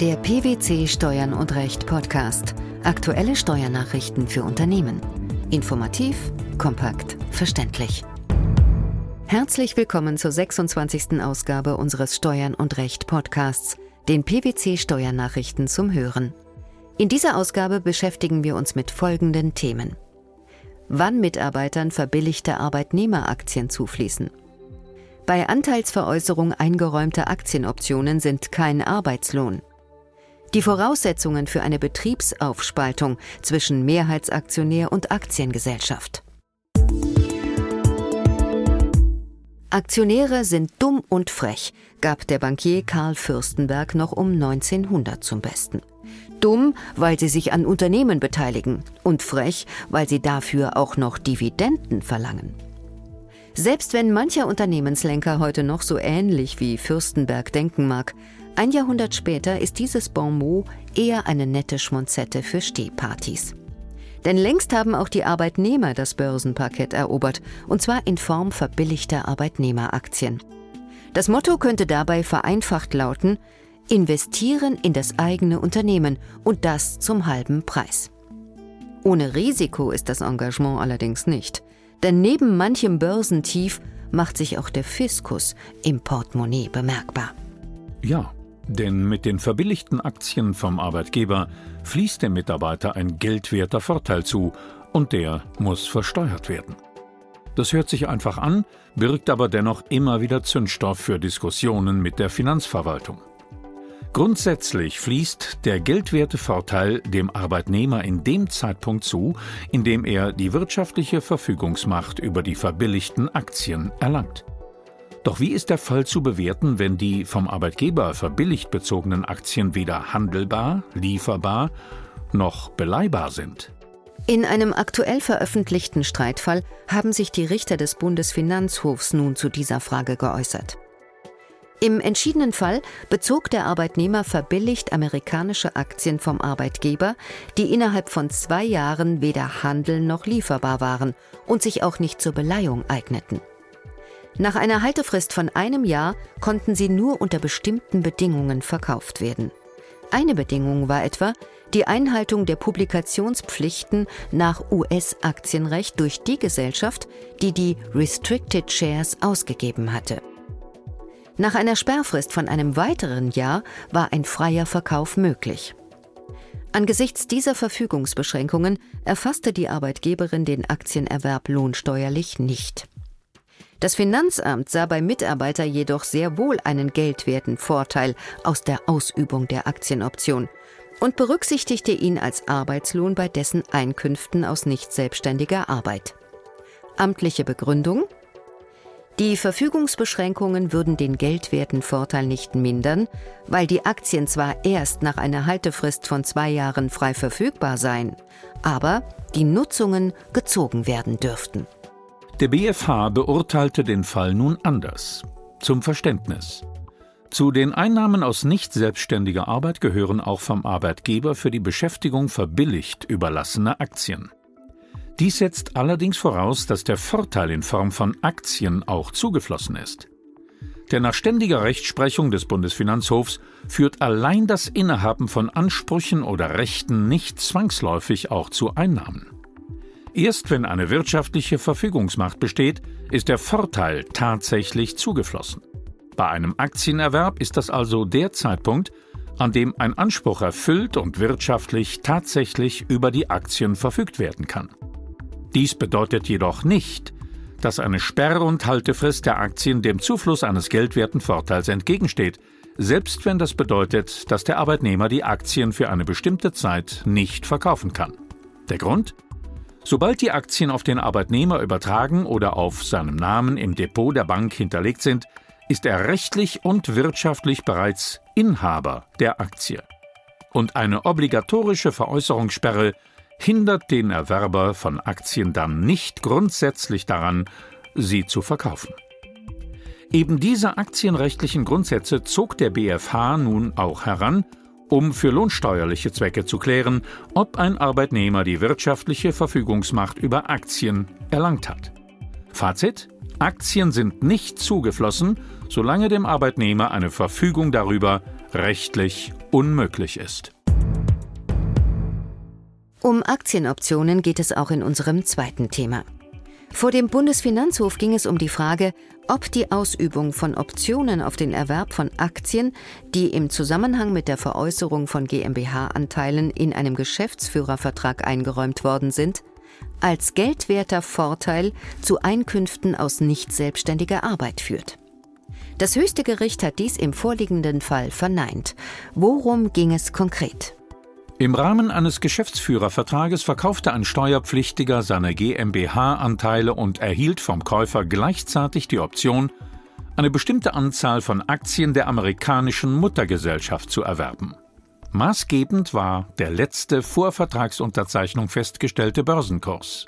Der PwC Steuern und Recht Podcast. Aktuelle Steuernachrichten für Unternehmen. Informativ, kompakt, verständlich. Herzlich willkommen zur 26. Ausgabe unseres Steuern und Recht Podcasts, den PwC Steuernachrichten zum Hören. In dieser Ausgabe beschäftigen wir uns mit folgenden Themen. Wann Mitarbeitern verbilligte Arbeitnehmeraktien zufließen. Bei Anteilsveräußerung eingeräumter Aktienoptionen sind kein Arbeitslohn. Die Voraussetzungen für eine Betriebsaufspaltung zwischen Mehrheitsaktionär und Aktiengesellschaft. Aktionäre sind dumm und frech, gab der Bankier Karl Fürstenberg noch um 1900 zum Besten. Dumm, weil sie sich an Unternehmen beteiligen und frech, weil sie dafür auch noch Dividenden verlangen. Selbst wenn mancher Unternehmenslenker heute noch so ähnlich wie Fürstenberg denken mag, ein Jahrhundert später ist dieses Bonmot eher eine nette Schmonzette für Stehpartys. Denn längst haben auch die Arbeitnehmer das Börsenparkett erobert, und zwar in Form verbilligter Arbeitnehmeraktien. Das Motto könnte dabei vereinfacht lauten, investieren in das eigene Unternehmen und das zum halben Preis. Ohne Risiko ist das Engagement allerdings nicht, denn neben manchem Börsentief macht sich auch der Fiskus im Portemonnaie bemerkbar. Ja, denn mit den verbilligten Aktien vom Arbeitgeber fließt dem Mitarbeiter ein geldwerter Vorteil zu und der muss versteuert werden. Das hört sich einfach an, birgt aber dennoch immer wieder Zündstoff für Diskussionen mit der Finanzverwaltung. Grundsätzlich fließt der geldwerte Vorteil dem Arbeitnehmer in dem Zeitpunkt zu, in dem er die wirtschaftliche Verfügungsmacht über die verbilligten Aktien erlangt. Doch wie ist der Fall zu bewerten, wenn die vom Arbeitgeber verbilligt bezogenen Aktien weder handelbar, lieferbar noch beleihbar sind? In einem aktuell veröffentlichten Streitfall haben sich die Richter des Bundesfinanzhofs nun zu dieser Frage geäußert. Im entschiedenen Fall bezog der Arbeitnehmer verbilligt amerikanische Aktien vom Arbeitgeber, die innerhalb von zwei Jahren weder handeln noch lieferbar waren und sich auch nicht zur Beleihung eigneten. Nach einer Haltefrist von einem Jahr konnten sie nur unter bestimmten Bedingungen verkauft werden. Eine Bedingung war etwa die Einhaltung der Publikationspflichten nach US-Aktienrecht durch die Gesellschaft, die die Restricted Shares ausgegeben hatte. Nach einer Sperrfrist von einem weiteren Jahr war ein freier Verkauf möglich. Angesichts dieser Verfügungsbeschränkungen erfasste die Arbeitgeberin den Aktienerwerb lohnsteuerlich nicht. Das Finanzamt sah beim Mitarbeiter jedoch sehr wohl einen geldwerten Vorteil aus der Ausübung der Aktienoption und berücksichtigte ihn als Arbeitslohn bei dessen Einkünften aus nicht selbstständiger Arbeit. Amtliche Begründung die Verfügungsbeschränkungen würden den geldwerten Vorteil nicht mindern, weil die Aktien zwar erst nach einer Haltefrist von zwei Jahren frei verfügbar seien, aber die Nutzungen gezogen werden dürften. Der BfH beurteilte den Fall nun anders. Zum Verständnis. Zu den Einnahmen aus nicht selbstständiger Arbeit gehören auch vom Arbeitgeber für die Beschäftigung verbilligt überlassene Aktien. Dies setzt allerdings voraus, dass der Vorteil in Form von Aktien auch zugeflossen ist. Denn nach ständiger Rechtsprechung des Bundesfinanzhofs führt allein das Innehaben von Ansprüchen oder Rechten nicht zwangsläufig auch zu Einnahmen. Erst wenn eine wirtschaftliche Verfügungsmacht besteht, ist der Vorteil tatsächlich zugeflossen. Bei einem Aktienerwerb ist das also der Zeitpunkt, an dem ein Anspruch erfüllt und wirtschaftlich tatsächlich über die Aktien verfügt werden kann. Dies bedeutet jedoch nicht, dass eine Sperr- und Haltefrist der Aktien dem Zufluss eines geldwerten Vorteils entgegensteht, selbst wenn das bedeutet, dass der Arbeitnehmer die Aktien für eine bestimmte Zeit nicht verkaufen kann. Der Grund? Sobald die Aktien auf den Arbeitnehmer übertragen oder auf seinem Namen im Depot der Bank hinterlegt sind, ist er rechtlich und wirtschaftlich bereits Inhaber der Aktie. Und eine obligatorische Veräußerungssperre hindert den Erwerber von Aktien dann nicht grundsätzlich daran, sie zu verkaufen. Eben diese aktienrechtlichen Grundsätze zog der BfH nun auch heran um für lohnsteuerliche Zwecke zu klären, ob ein Arbeitnehmer die wirtschaftliche Verfügungsmacht über Aktien erlangt hat. Fazit Aktien sind nicht zugeflossen, solange dem Arbeitnehmer eine Verfügung darüber rechtlich unmöglich ist. Um Aktienoptionen geht es auch in unserem zweiten Thema. Vor dem Bundesfinanzhof ging es um die Frage, ob die Ausübung von Optionen auf den Erwerb von Aktien, die im Zusammenhang mit der Veräußerung von GmbH-Anteilen in einem Geschäftsführervertrag eingeräumt worden sind, als geldwerter Vorteil zu Einkünften aus nicht selbstständiger Arbeit führt. Das höchste Gericht hat dies im vorliegenden Fall verneint. Worum ging es konkret? Im Rahmen eines Geschäftsführervertrages verkaufte ein Steuerpflichtiger seine GmbH-Anteile und erhielt vom Käufer gleichzeitig die Option, eine bestimmte Anzahl von Aktien der amerikanischen Muttergesellschaft zu erwerben. Maßgebend war der letzte vor Vertragsunterzeichnung festgestellte Börsenkurs.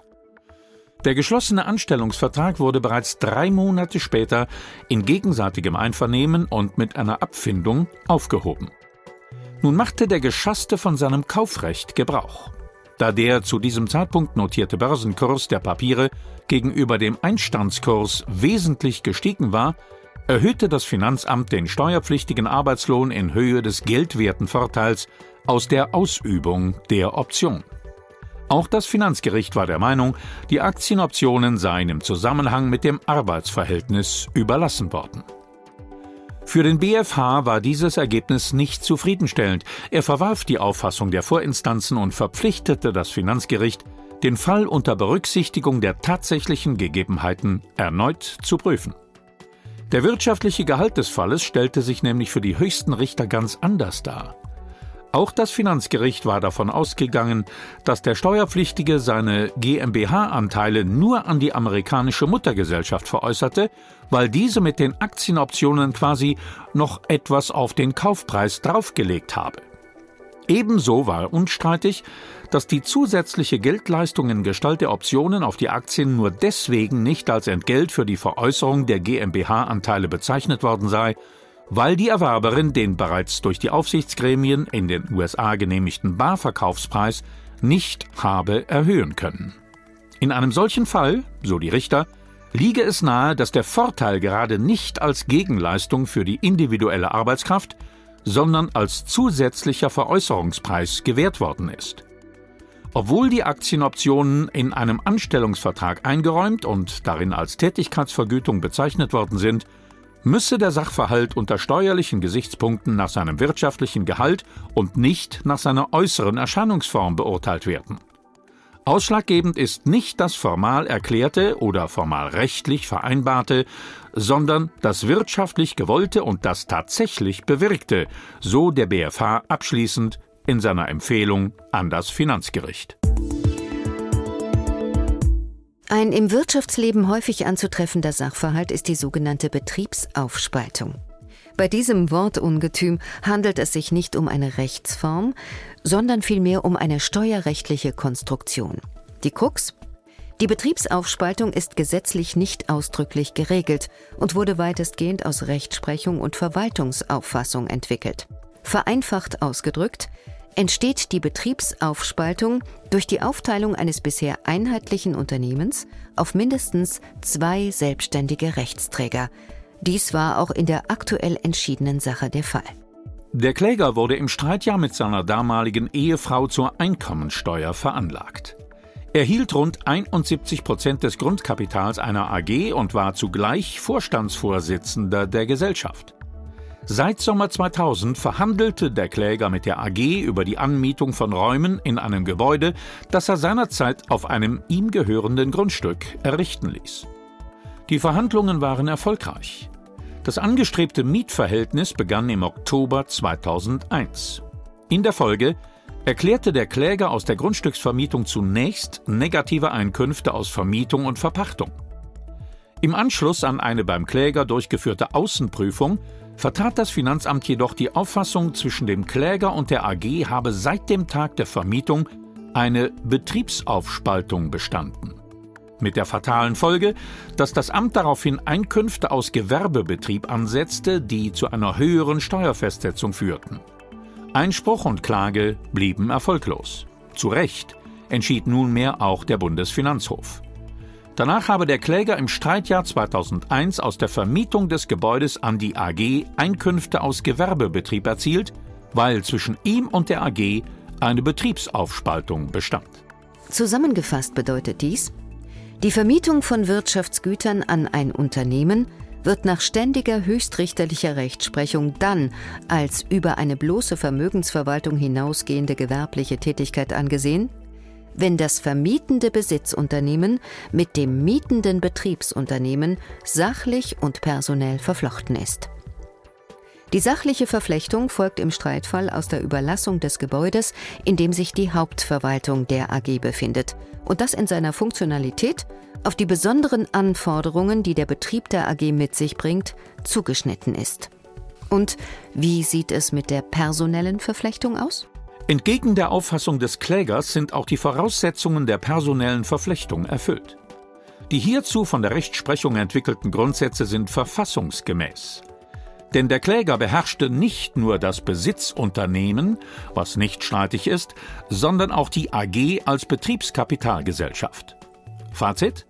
Der geschlossene Anstellungsvertrag wurde bereits drei Monate später in gegenseitigem Einvernehmen und mit einer Abfindung aufgehoben. Nun machte der Geschasste von seinem Kaufrecht Gebrauch. Da der zu diesem Zeitpunkt notierte Börsenkurs der Papiere gegenüber dem Einstandskurs wesentlich gestiegen war, erhöhte das Finanzamt den steuerpflichtigen Arbeitslohn in Höhe des geldwerten Vorteils aus der Ausübung der Option. Auch das Finanzgericht war der Meinung, die Aktienoptionen seien im Zusammenhang mit dem Arbeitsverhältnis überlassen worden. Für den BfH war dieses Ergebnis nicht zufriedenstellend. Er verwarf die Auffassung der Vorinstanzen und verpflichtete das Finanzgericht, den Fall unter Berücksichtigung der tatsächlichen Gegebenheiten erneut zu prüfen. Der wirtschaftliche Gehalt des Falles stellte sich nämlich für die höchsten Richter ganz anders dar. Auch das Finanzgericht war davon ausgegangen, dass der Steuerpflichtige seine GmbH-Anteile nur an die amerikanische Muttergesellschaft veräußerte, weil diese mit den Aktienoptionen quasi noch etwas auf den Kaufpreis draufgelegt habe. Ebenso war unstreitig, dass die zusätzliche Geldleistung in Gestalt der Optionen auf die Aktien nur deswegen nicht als Entgelt für die Veräußerung der GmbH-Anteile bezeichnet worden sei, weil die Erwerberin den bereits durch die Aufsichtsgremien in den USA genehmigten Barverkaufspreis nicht habe erhöhen können. In einem solchen Fall, so die Richter, liege es nahe, dass der Vorteil gerade nicht als Gegenleistung für die individuelle Arbeitskraft, sondern als zusätzlicher Veräußerungspreis gewährt worden ist. Obwohl die Aktienoptionen in einem Anstellungsvertrag eingeräumt und darin als Tätigkeitsvergütung bezeichnet worden sind, müsse der Sachverhalt unter steuerlichen Gesichtspunkten nach seinem wirtschaftlichen Gehalt und nicht nach seiner äußeren Erscheinungsform beurteilt werden. Ausschlaggebend ist nicht das formal erklärte oder formal rechtlich vereinbarte, sondern das wirtschaftlich gewollte und das tatsächlich bewirkte, so der BfH abschließend in seiner Empfehlung an das Finanzgericht. Ein im Wirtschaftsleben häufig anzutreffender Sachverhalt ist die sogenannte Betriebsaufspaltung. Bei diesem Wortungetüm handelt es sich nicht um eine Rechtsform, sondern vielmehr um eine steuerrechtliche Konstruktion. Die Krux? Die Betriebsaufspaltung ist gesetzlich nicht ausdrücklich geregelt und wurde weitestgehend aus Rechtsprechung und Verwaltungsauffassung entwickelt. Vereinfacht ausgedrückt, entsteht die Betriebsaufspaltung durch die Aufteilung eines bisher einheitlichen Unternehmens auf mindestens zwei selbstständige Rechtsträger. Dies war auch in der aktuell entschiedenen Sache der Fall. Der Kläger wurde im Streitjahr mit seiner damaligen Ehefrau zur Einkommensteuer veranlagt. Er hielt rund 71 Prozent des Grundkapitals einer AG und war zugleich Vorstandsvorsitzender der Gesellschaft. Seit Sommer 2000 verhandelte der Kläger mit der AG über die Anmietung von Räumen in einem Gebäude, das er seinerzeit auf einem ihm gehörenden Grundstück errichten ließ. Die Verhandlungen waren erfolgreich. Das angestrebte Mietverhältnis begann im Oktober 2001. In der Folge erklärte der Kläger aus der Grundstücksvermietung zunächst negative Einkünfte aus Vermietung und Verpachtung. Im Anschluss an eine beim Kläger durchgeführte Außenprüfung vertrat das Finanzamt jedoch die Auffassung, zwischen dem Kläger und der AG habe seit dem Tag der Vermietung eine Betriebsaufspaltung bestanden. Mit der fatalen Folge, dass das Amt daraufhin Einkünfte aus Gewerbebetrieb ansetzte, die zu einer höheren Steuerfestsetzung führten. Einspruch und Klage blieben erfolglos. Zu Recht entschied nunmehr auch der Bundesfinanzhof. Danach habe der Kläger im Streitjahr 2001 aus der Vermietung des Gebäudes an die AG Einkünfte aus Gewerbebetrieb erzielt, weil zwischen ihm und der AG eine Betriebsaufspaltung bestand. Zusammengefasst bedeutet dies, die Vermietung von Wirtschaftsgütern an ein Unternehmen wird nach ständiger höchstrichterlicher Rechtsprechung dann als über eine bloße Vermögensverwaltung hinausgehende gewerbliche Tätigkeit angesehen, wenn das vermietende Besitzunternehmen mit dem mietenden Betriebsunternehmen sachlich und personell verflochten ist. Die sachliche Verflechtung folgt im Streitfall aus der Überlassung des Gebäudes, in dem sich die Hauptverwaltung der AG befindet, und das in seiner Funktionalität auf die besonderen Anforderungen, die der Betrieb der AG mit sich bringt, zugeschnitten ist. Und wie sieht es mit der personellen Verflechtung aus? Entgegen der Auffassung des Klägers sind auch die Voraussetzungen der personellen Verflechtung erfüllt. Die hierzu von der Rechtsprechung entwickelten Grundsätze sind verfassungsgemäß. Denn der Kläger beherrschte nicht nur das Besitzunternehmen, was nicht streitig ist, sondern auch die AG als Betriebskapitalgesellschaft. Fazit?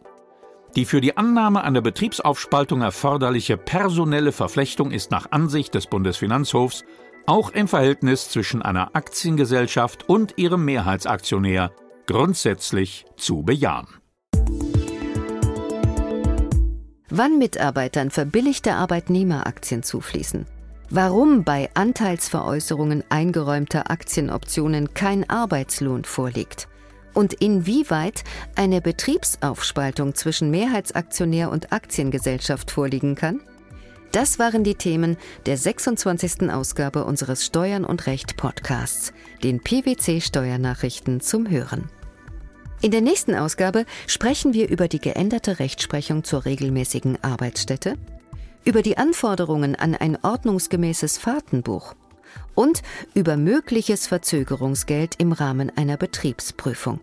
Die für die Annahme einer Betriebsaufspaltung erforderliche personelle Verflechtung ist nach Ansicht des Bundesfinanzhofs auch im Verhältnis zwischen einer Aktiengesellschaft und ihrem Mehrheitsaktionär grundsätzlich zu bejahen. Wann Mitarbeitern verbilligte Arbeitnehmeraktien zufließen, warum bei Anteilsveräußerungen eingeräumter Aktienoptionen kein Arbeitslohn vorliegt und inwieweit eine Betriebsaufspaltung zwischen Mehrheitsaktionär und Aktiengesellschaft vorliegen kann? Das waren die Themen der 26. Ausgabe unseres Steuern und Recht Podcasts, den PwC Steuernachrichten zum Hören. In der nächsten Ausgabe sprechen wir über die geänderte Rechtsprechung zur regelmäßigen Arbeitsstätte, über die Anforderungen an ein ordnungsgemäßes Fahrtenbuch und über mögliches Verzögerungsgeld im Rahmen einer Betriebsprüfung.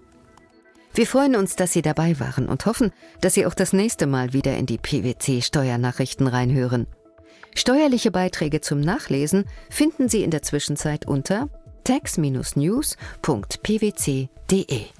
Wir freuen uns, dass Sie dabei waren und hoffen, dass Sie auch das nächste Mal wieder in die PwC Steuernachrichten reinhören. Steuerliche Beiträge zum Nachlesen finden Sie in der Zwischenzeit unter tax-news.pwc.de.